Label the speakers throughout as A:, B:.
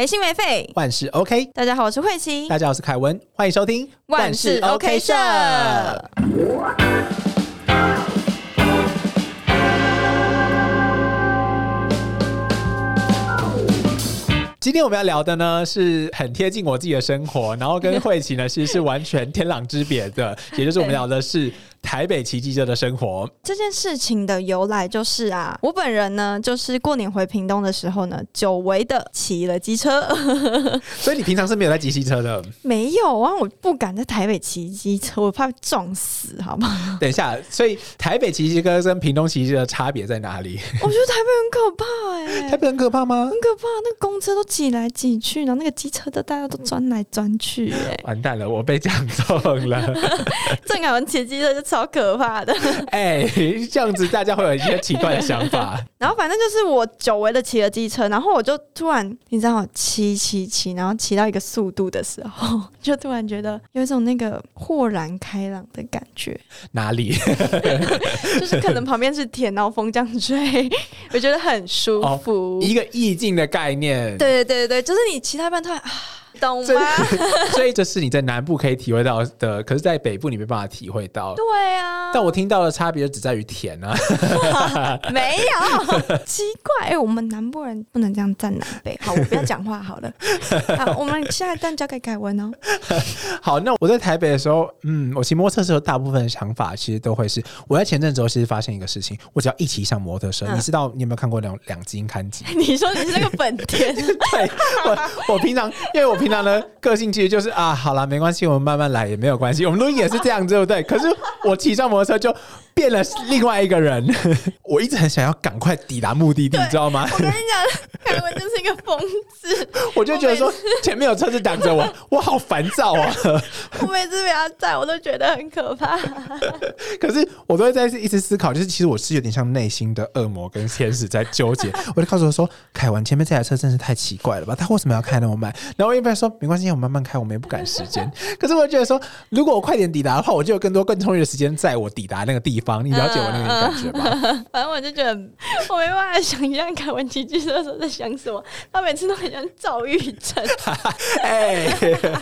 A: 没心没肺。
B: 万事 OK，
A: 大家好，我是慧琪，
B: 大家好，我是凯文，欢迎收听
A: 万事 OK 社。
B: 今天我们要聊的呢，是很贴近我自己的生活，然后跟慧琪呢，其实是完全天壤之别的，也就是我们 聊的是。台北骑机车的生活
A: 这件事情的由来就是啊，我本人呢，就是过年回屏东的时候呢，久违的骑了机车。
B: 所以你平常是没有在骑机车的？
A: 没有啊，我不敢在台北骑机车，我怕撞死，好吗？
B: 等一下，所以台北骑机车跟屏东骑机车的差别在哪里？
A: 我觉得台北很可怕哎，
B: 台北很可怕吗？
A: 很可怕，那个公车都挤来挤去，然后那个机车的大家都钻来钻去，哎，
B: 完蛋了，我被讲中了。
A: 正好骑机车就。超可怕的！
B: 哎，这样子大家会有一些奇怪的想法。
A: 然后反正就是我久违的骑了机车，然后我就突然，你知道，骑骑骑，然后骑到一个速度的时候，就突然觉得有一种那个豁然开朗的感觉。
B: 哪里？
A: 就是可能旁边是田，然后风这样吹，我觉得很舒服。
B: 一个意境的概念。
A: 对对对对就是你骑到一半突然啊。懂吗？
B: 所以 这是你在南部可以体会到的，可是，在北部你没办法体会到。
A: 对啊，
B: 但我听到的差别只在于甜啊，
A: 没有 奇怪。哎，我们南部人不能这样站南北。好，我不要讲话好了。好，我们下一段交给凯文哦。
B: 好，那我在台北的时候，嗯，我骑摩托车的时候，大部分的想法其实都会是，我在前阵子其实发现一个事情，我只要一骑上摩托车，你知道你有没有看过两两金看机？
A: 你说你是那个本田？
B: 对，我我平常因为我平常呢，个性其实就是啊，好了，没关系，我们慢慢来也没有关系。我们录音也是这样，对不对？可是我骑上摩托车就。变了另外一个人，我一直很想要赶快抵达目的地，你知道吗？
A: 我跟你讲，凯文就是一个疯子。
B: 我就觉得说前面有车子挡着我，我好烦躁啊！
A: 我每次被他载，我都觉得很可怕。
B: 可是我都会在一直思考，就是其实我是有点像内心的恶魔跟天使在纠结。我就告诉我说：“凯文，前面这台车真是太奇怪了吧？他为什么要开那么慢？”然后我一边说：“没关系，我慢慢开，我们也不赶时间。”可是我觉得说，如果我快点抵达的话，我就有更多更充裕的时间在我抵达那个地方。你了解我那种感觉吧？
A: 反正我就觉得我没办法想象凯文骑机车的时候在想什么，他每次都很像躁郁症。
B: 哎，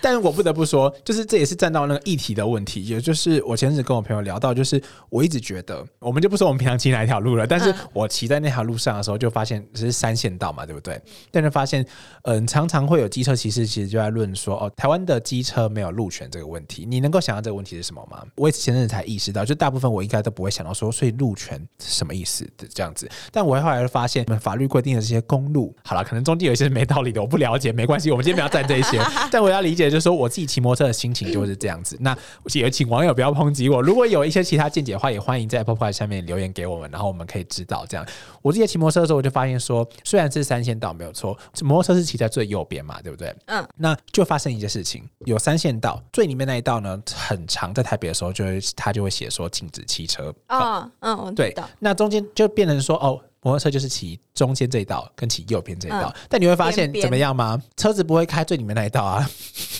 B: 但是我不得不说，就是这也是站到那个议题的问题，也就是我前阵子跟我朋友聊到，就是我一直觉得，我们就不说我们平常骑哪一条路了，但是我骑在那条路上的时候，就发现只是三线道嘛，对不对？但是发现，嗯，常常会有机车骑士其实就在论说，哦，台湾的机车没有路权这个问题，你能够想到这个问题是什么吗？我也前阵子才意识到，就大部分我应该都。不会想到说，所以路权是什么意思的这样子？但我后来发现，我们法律规定的这些公路，好了，可能中间有一些是没道理的，我不了解，没关系，我们今天不要站这一些。但我要理解，就是说我自己骑摩托车的心情就是这样子。那也请网友不要抨击我，如果有一些其他见解的话，也欢迎在 Apple Podcast 下面留言给我们，然后我们可以知道。这样，我自己骑摩托车的时候，我就发现说，虽然是三线道没有错，摩托车是骑在最右边嘛，对不对？嗯。那就发生一件事情，有三线道最里面那一道呢，很长，在台北的时候，就会他就会写说禁止汽车。
A: 啊，嗯，对，
B: 那中间就变成说，哦。摩托车就是骑中间这一道，跟骑右边这一道，但你会发现怎么样吗？车子不会开最里面那一道啊。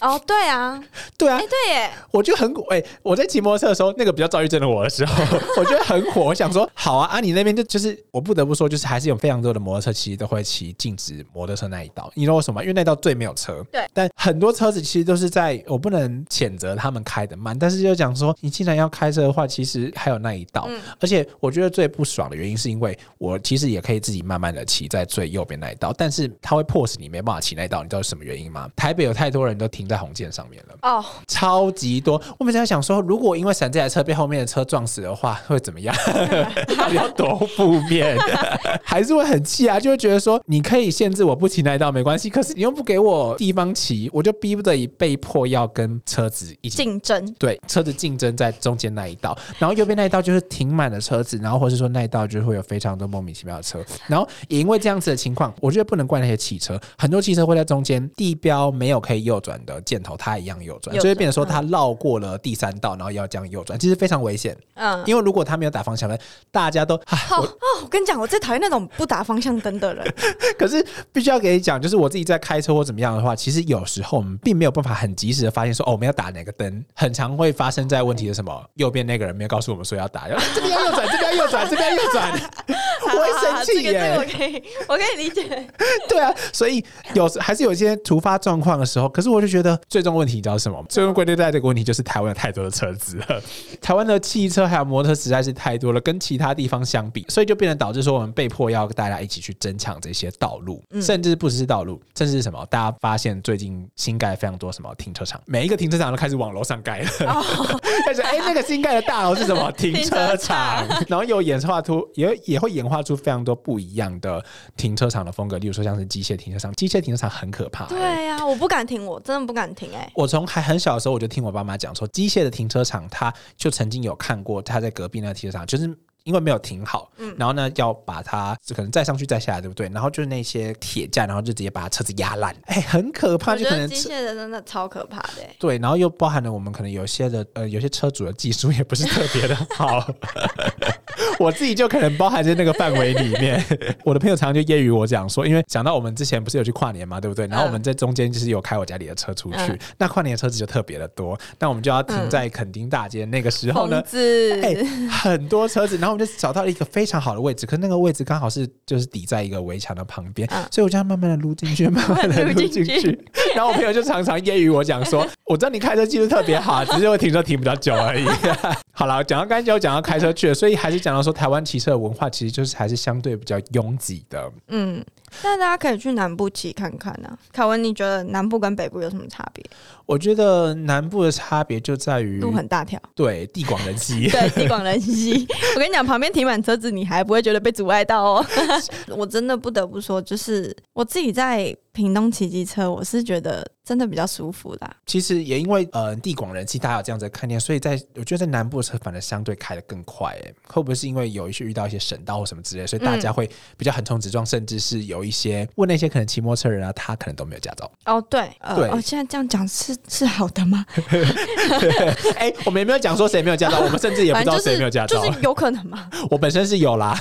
A: 哦，对啊，
B: 对啊，
A: 对耶。
B: 我就很哎，我在骑摩托车的时候，那个比较躁郁症的我的时候，我觉得很火。我想说，好啊，啊，你那边就就是，我不得不说，就是还是有非常多的摩托车其实都会骑禁止摩托车那一道。你知道为什么？因为那道最没有车。
A: 对。
B: 但很多车子其实都是在，我不能谴责他们开的慢，但是就讲说，你既然要开车的话，其实还有那一道。嗯。而且我觉得最不爽的原因是因为我。其实也可以自己慢慢的骑在最右边那一道，但是它会迫使你没办法骑那一道，你知道是什么原因吗？台北有太多人都停在红线上面了哦，超级多。我每次在想说，如果因为闪这台车被后面的车撞死的话，会怎么样？到 底要多负面？还是会很气啊？就会觉得说，你可以限制我不骑那一道没关系，可是你又不给我地方骑，我就逼不得已被迫要跟车子一起
A: 竞争。
B: 对，车子竞争在中间那一道，然后右边那一道就是停满了车子，然后或是说那一道就会有非常多莫名。奇妙的车，然后也因为这样子的情况，我觉得不能怪那些汽车。很多汽车会在中间地标没有可以右转的箭头，它一样右转，就会变成说它绕过了第三道，然后要这样右转，其实非常危险。
A: 嗯，
B: 因为如果他没有打方向灯，大家都啊，
A: 好哦，我跟你讲，我最讨厌那种不打方向灯的人。
B: 可是必须要给你讲，就是我自己在开车或怎么样的话，其实有时候我们并没有办法很及时的发现说，哦，我们要打哪个灯，很常会发生在问题的什么，右边那个人没有告诉我们说要打，要这边要右转，这边要右转，这边要右转，我会生气耶。
A: 我可以，我可以理解。
B: 对啊，所以有时还是有一些突发状况的时候，可是我就觉得最终问题你知道是什么吗？最终归类在这个问题就是台湾有太多的车子了，台湾的汽车还有摩托车实在是太多了，跟其他地方相比，所以就变成导致说我们被迫要大家一起去争抢这些道路，甚至不只是道路，甚至是什么？大家发现最近新盖非常多什么停车场，每一个停车场都开始往楼上盖了，但是哎，那个新盖的大楼是什么？停车场，然后有演化出也也会演化出非常多不一样的停车场的风格，例如说像是机械停车场，机械停车场很可怕、
A: 对呀、我不敢停，我真的不敢停、哎，
B: 我从还很小的时候，我就听我爸妈讲说，机械的停车场，他就曾经有看过他在隔壁那个停车场，就是。因为没有停好，然后呢，要把它可能再上去再下来，对不对？然后就是那些铁架，然后就直接把车子压烂，哎、很可怕，就可能
A: 机械的真的超可怕的、哎
B: 对，然后又包含了我们可能有些的呃，有些车主的技术也不是特别的好，我自己就可能包含在那个范围里面。我的朋友常常就揶揄我讲说，因为讲到我们之前不是有去跨年嘛，对不对？然后我们在中间就是有开我家里的车出去，
A: 嗯
B: 那跨年的车子就特别的多，那我们就要停在垦丁大街。那个时候呢很多车子，然后我们就找到了一个非常好的位置，可那个位置刚好是就是抵在一个围墙的旁边，
A: 嗯
B: 所以我就要慢慢的撸进去，慢慢的撸进
A: 去
B: 去。然后我朋友就常常揶揄我讲说，我知道你开车技术特别好，只是会停车停比较久而已。好了，讲到刚才就讲到开车去了，所以还是讲然后说台湾骑车的文化其实就是还是相对比较拥挤的。
A: 嗯，但大家可以去南部骑看看啊。凯文，你觉得南部跟北部有什么差别？
B: 我觉得南部的差别就在于
A: 路很大条，
B: 对地广人稀。
A: 对，地广人稀。我跟你讲，旁边停满车子，你还不会觉得被阻碍到哦。我真的不得不说，就是我自己在屏东骑机车，我是觉得真的比较舒服啦。
B: 其实也因为呃地广人稀，大家有这样子的概念，所以在我觉得在南部的车反而相对开的更快。哎，会不会是因为有一些遇到一些省道或什么之类，所以大家会比较横冲直撞，甚至是有一些问那些可能骑摩托车的人啊，他可能都没有驾照。
A: 哦，对，呃，
B: 对
A: 哦，现在这样讲是是好的吗？
B: 哎、我们也没有讲说谁没有驾照，我们甚至也不知道谁没有驾照。
A: 就是有可能吗。
B: 我本身是有啦，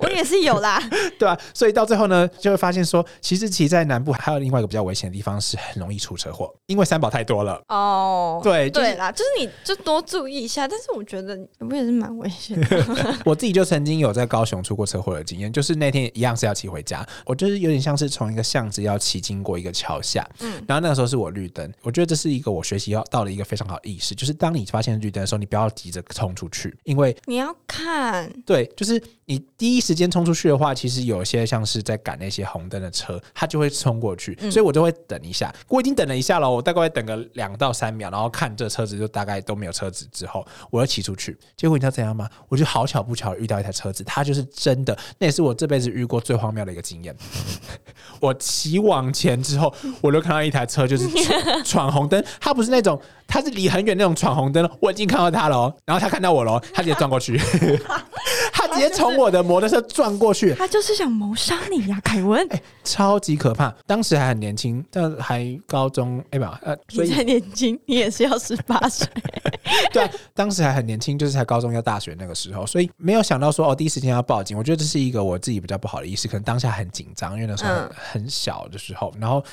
A: 我也是有啦。
B: 对啊，所以到最后呢，就会发现说，其实骑在南部还有另外一个比较危险的地方，是很容易出车祸，因为三宝太多了。
A: 哦，
B: 对就是
A: 对啦，就是你就多注意一下。但是我觉得我也是蛮危险的。
B: 我自己就曾经有在高雄出过车祸的经验，就是那天一样是要骑回家，我就是有点像是从一个巷子要骑经过一个桥下，嗯，然后那个时候是我绿灯，我觉得这是一个我学习要到了一个非常好的意识，就是当你发现绿灯的时候，你不要急着冲出去，因为
A: 你要看，
B: 对，就是你第一时间冲出去的话，其实有些像是在赶那些红灯的车，它就会冲过去，所以我就会等一下。我已经等了一下了，我大概会等个两到三秒，然后看这车子就大概都没有车子之后，我要骑出去。结果你知道怎样吗？我就好巧不巧遇到一台车子，它就是真的，那也是我这辈子遇过最荒谬的一个经验。我骑往前之后，我就看到一台车就是闯闯红灯，它不是那种，它是离很远那种闯红灯，我已经看到它了哦，然后他看到我了哦，他直接撞过去，他直接从我的摩托车撞过去，
A: 他就是想谋杀你呀、凯文。
B: 超级可怕。当时还很年轻，但还高中，哎吧，呃，所以
A: 你才年轻，你也是要十八岁。
B: 对啊，当时还很年轻，就是才高中要大学那个时候，所以没有想到说哦，第一时间要报警。我觉得这是一个我自己比较不好的意识，可能当下很紧张，因为那时候很,、
A: 嗯
B: 很小的时候，然后。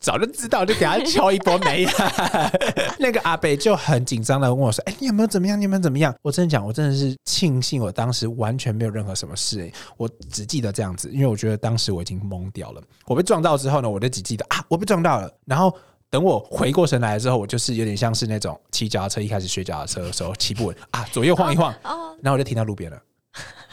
B: 早就知道，就给他敲一波没啊！那个阿北就很紧张的问我说：“哎、你有没有怎么样？你有没有怎么样？”我真的讲，我真的是庆幸我当时完全没有任何什么事、哎我只记得这样子，因为我觉得当时我已经懵掉了。我被撞到之后呢，我就只记得啊，我被撞到了，然后。等我回过神来之后，我就是有点像是那种骑脚踏车一开始学脚踏车的时候骑不稳啊，左右晃一晃，
A: 哦，
B: 然后我就停到路边了。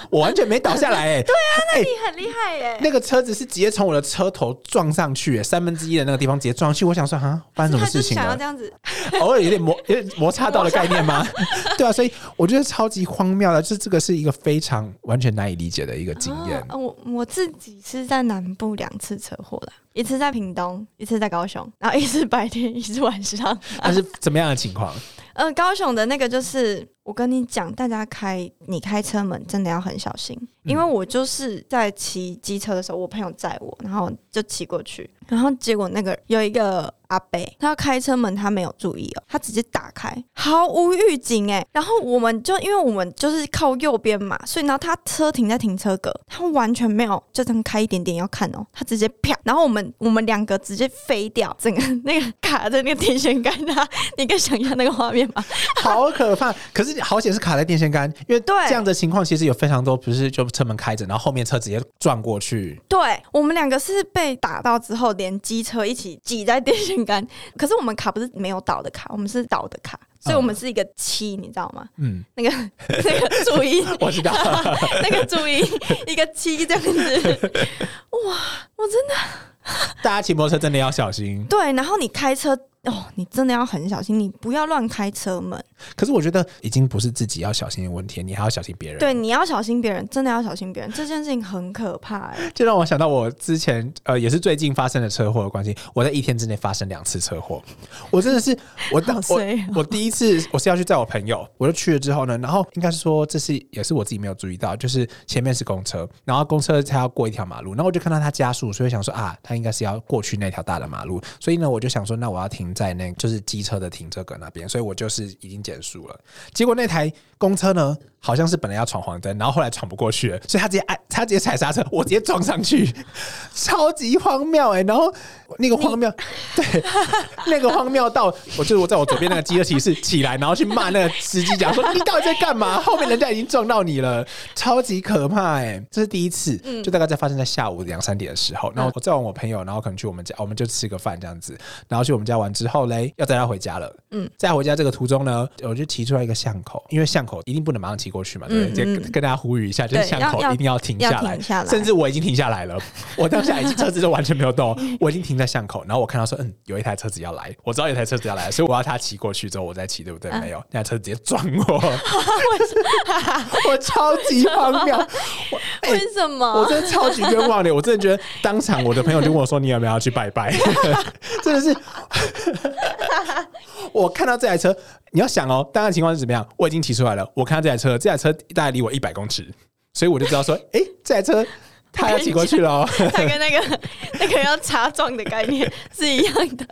B: 我完全没倒下来哎、对啊，哎、
A: 你很厉害耶！
B: 那个车子是直接从我的车头撞上去、哎三分之一的那个地方直接撞上去。我想说，哈，发生什么事情了
A: 想要这？样子，
B: 偶尔有点摩有点摩擦到的概念吗？对啊，所以我觉得超级荒谬的，就是这个是一个非常完全难以理解的一个经验。
A: 哦我我自己是在南部两次车祸了，一次在屏东，一次在高雄，然后一次白天，一次晚上。
B: 那是怎么样的情况？
A: 呃，高雄的那个就是我跟你讲，大家开你开车门真的要很小心，因为我就是在骑机车的时候，我朋友载我，然后就骑过去，然后结果那个有一个阿伯，他要开车门，他没有注意哦，他直接打开，毫无预警哎，然后我们就因为我们就是靠右边嘛，所以然后他车停在停车格，他完全没有就这样开一点点要看哦，他直接啪，然后我们我们两个直接飞掉，整个那个卡在那个电线杆啊，你可以想象那个画面吗？
B: 好可怕！可是好险是卡在电线杆，因为
A: 对
B: 这样的情况其实有非常多，不是就车门开着，然后后面车直接撞过去。
A: 对我们两个是被打到之后，连机车一起挤在电线杆。可是我们卡不是没有倒的卡，我们是倒的卡，所以我们是一个七，你知道吗？
B: 嗯，
A: 那个那个注音，
B: 我知道。
A: 那个注音一个七这样子。哇，我真的
B: 大家骑摩托车真的要小心。
A: 对，然后你开车哦，你真的要很小心，你不要乱开车门。
B: 可是我觉得已经不是自己要小心的问题，你还要小心别人。
A: 对，你要小心别人，真的要小心别人，这件事情很可怕哎。
B: 就让我想到我之前呃，也是最近发生的车祸的关系，我在一天之内发生两次车祸，我真的是我
A: 好
B: 我我第一次我是要去载我朋友，我就去了之后呢，然后应该是说这是也是我自己没有注意到，就是前面是公车，然后公车它要过一条马路，然后我就看到它加速，所以想说啊，它应该是要过去那条大的马路，所以呢，我就想说那我要停在那就是机车的停车格那边，所以我就是已经减速了。结果那台公车呢，好像是本来要闯黄灯，然后后来闯不过去了，所以他直接按，他直接踩刹车，我直接撞上去，超级荒谬哎、然后那个荒谬，对，那个荒谬到我就是我在我左边那个机车骑士起来，然后去骂那个司机，讲说你到底在干嘛？后面人家已经撞到你了，超级可怕哎、这是第一次，就大概在发生在下午两三点的时候，然后我再问我朋友，然后可能去我们家，我们就吃个饭这样子，然后去我们家玩之后嘞，要载他回家了，嗯，在回家这个途中呢，我就提出来一个巷口，因为巷口一定不能马上骑过去嘛，对不对？
A: 嗯嗯
B: 跟跟大家呼吁一下，就是巷口一定要停下来，
A: 下来
B: 甚至我已经停下来了，我当下已经车子就完全没有动，我已经停在巷口，然后我看到说，嗯，有一台车子要来，我知道有一台车子要来，所以我要他骑过去之后我再骑，对不对？
A: 嗯
B: 没有，那台车直接撞我，我超级荒谬，
A: 为什么？
B: 我真的超级冤枉的，我真的觉得当场我的朋友就问我说：“你有没有要去拜拜？” 真的是，我看到这台车，你要想哦，当然情况是怎么样？我已经提出来了，我看到这台车，这台车大概离我一百公尺，所以我就知道说，哎、这台车他要骑过去了哦，
A: 它跟那个 那个要擦撞的概念是一样的。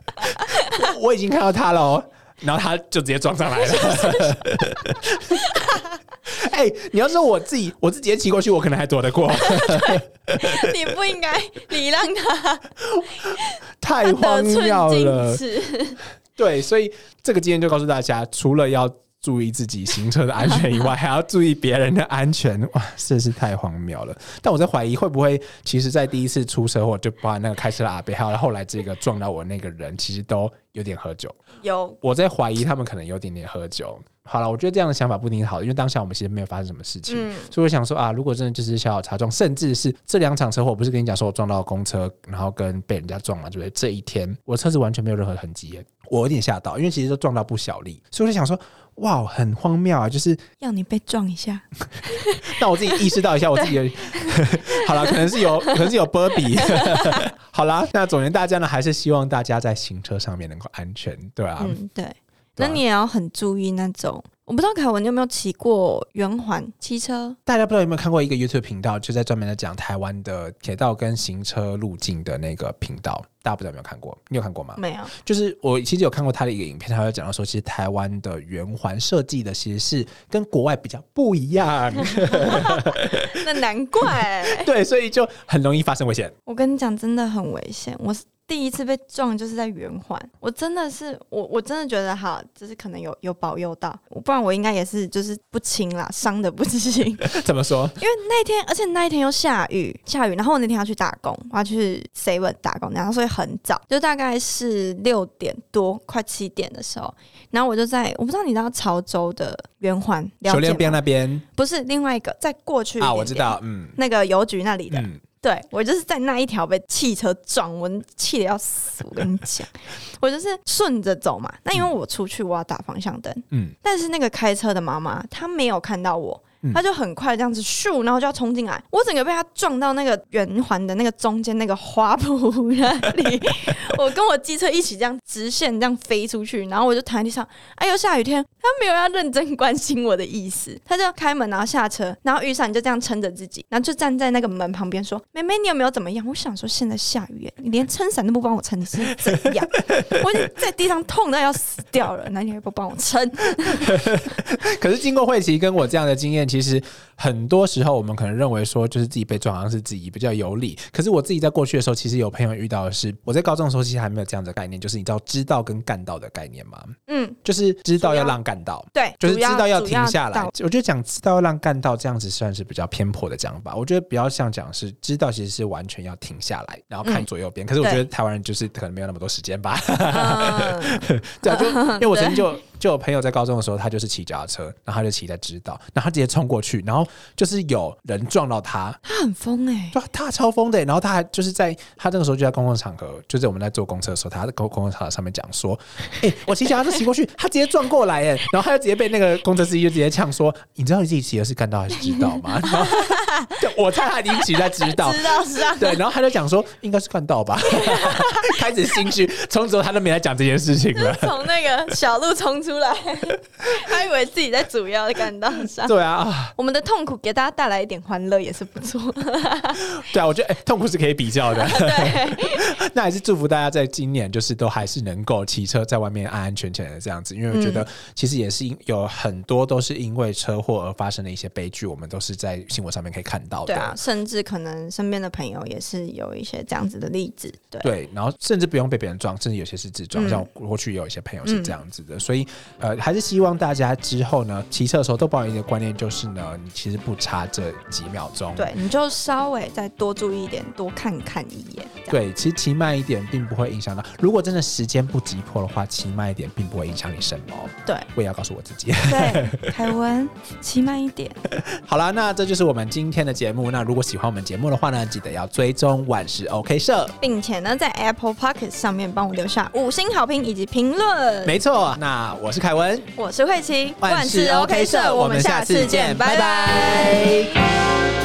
B: 我已经看到他了哦。然后他就直接撞上来了。哎、你要说我自己，我自己骑过去，我可能还躲得过。
A: 你不应该礼让他
B: 太荒谬了。对，所以这个经验就告诉大家，除了要注意自己行车的安全以外，还要注意别人的安全。哇，真是太荒谬了！但我在怀疑，会不会其实，在第一次出车祸，就包含那个开车的阿伯，还有后来这个撞到我那个人，其实都有点喝酒。
A: 有
B: 我在怀疑他们可能有点点喝酒。好了，我觉得这样的想法不一定好，因为当下我们其实没有发生什么事情，
A: 嗯
B: 所以我想说啊，如果真的就是小小擦撞，甚至是这两场车祸，我不是跟你讲说我撞到公车，然后跟被人家撞嘛，对不对？这一天我车子完全没有任何痕迹，我有点吓到，因为其实都撞到不小力，所以我就想说，哇，很荒谬啊！就是
A: 要你被撞一下，
B: 让我自己意识到一下我自己的，好了，可能是有，可能是有波比。好啦，那总言大家呢，还是希望大家在行车上面能够安全，对啊。
A: 嗯，对。
B: 对啊
A: 那你也要很注意那种，我不知道凯文你有没有骑过圆环骑车？
B: 大家不知道有没有看过一个 YouTube 频道，就在专门的讲台湾的铁道跟行车路径的那个频道，大家不知道有没有看过？你有看过吗？
A: 没有，
B: 就是我其实有看过他的一个影片，他有讲到说，其实台湾的圆环设计的其实是跟国外比较不一样，
A: 那难怪。
B: 对，所以就很容易发生危险。
A: 我跟你讲，真的很危险。我是第一次被撞，就是在圆环。我真的是，我我真的觉得哈，就是可能有有保佑到，不然我应该也是就是不轻啦，伤的不轻。
B: 怎么说？
A: 因为那天，而且那一天又下雨，下雨，然后我那天要去打工，我要去 seven 打工，然后所以很早，就大概是六点多，快七点的时候，然后我就在，我不知道你知道潮州的圆环，了解
B: 修炼边？那边？
A: 不是另外一个，在过去一
B: 啊，我知道，嗯。
A: 那个邮局那里的，
B: 嗯，
A: 对我就是在那一条被汽车撞，我气的要死。我跟你讲，我就是顺着走嘛。那因为我出去我要打方向灯，
B: 嗯，
A: 但是那个开车的妈妈她没有看到我，他就很快这样子咻，然后就要冲进来，我整个被他撞到那个圆环的那个中间那个花圃 那里，我跟我机车一起这样直线这样飞出去，然后我就躺在地上，哎呦下雨天，他没有要认真关心我的意思，他就开门然后下车，然后雨伞就这样撑着自己，然后就站在那个门旁边说：“妹妹，你有没有怎么样？”我想说现在下雨耶，你连撑伞都不帮我撑，你是怎样？我已经在地上痛到要死掉了，那你还不帮我撑？
B: 可是经过慧琪跟我这样的经验，其实很多时候我们可能认为说，就是自己被撞，好像是自己比较有理。可是我自己在过去的时候，其实有朋友遇到的是，我在高中的时候其实还没有这样的概念，就是你知道知道跟干到的概念吗？
A: 嗯，
B: 就是知道要让干到，
A: 对，
B: 就是知道要停下来。我觉得讲知道要让干到这样子算是比较偏颇的讲法。我觉得比较像讲是知道其实是完全要停下来，然后看
A: 嗯
B: 左右边。可是我觉得台湾人就是可能没有那么多时间吧。
A: 嗯，
B: 对啊，就因为我曾经就就有朋友在高中的时候，他就是骑脚踏车，然后他就骑在直道，然后他直接冲过去，然后就是有人撞到他，
A: 他很疯哎、
B: 他超疯的，然后他还就是在他那个时候就在公共场合，就是我们在坐公车的时候，他在公公共场合上面讲说，哎、我骑脚踏车骑过去，他直接撞过来，哎，然后他就直接被那个公车司机就直接呛说，你知道你自己骑的是干道还是直道吗？然后 就我猜他已经骑在直道，
A: 知道是啊，
B: 对，然后他就讲说应该是干道吧，开始心虚，从此后他都没来讲这件事情了。
A: 从那个小路冲出来，他以为自己在主要的干道上。
B: 对啊，啊
A: 我们的痛苦给大家带来一点欢乐也是不错。
B: 对啊，我觉得、哎痛苦是可以比较的。
A: 对，
B: 那还是祝福大家在今年就是都还是能够骑车在外面安安全全的这样子，因为我觉得其实也是因有很多都是因为车祸而发生的一些悲剧，我们都是在新闻上面可以看到的。
A: 对啊，甚至可能身边的朋友也是有一些这样子的例子。对，
B: 对，然后甚至不用被别人撞，甚至有些是自撞。
A: 嗯
B: 像过去也有一些朋友是这样子的，所以呃，还是希望大家之后呢，骑车的时候都保有一个观念，就是呢，你其实不差这几秒钟。
A: 对，你就稍微再多注意一点，多看看一眼。
B: 对，其实骑慢一点并不会影响到。如果真的时间不急迫的话，骑慢一点并不会影响你什么。
A: 对
B: 我也要告诉我自己。
A: 对，凯文骑慢一点。
B: 好啦，那这就是我们今天的节目。那如果喜欢我们节目的话呢，记得要追踪万事 OK 社。
A: 并且呢，在 Apple Pocket 上面帮我留下五星好评以及评论。
B: 没错，那我是凯文，
A: 我是慧琪，
B: 万事 OK 社，我们下次见，拜拜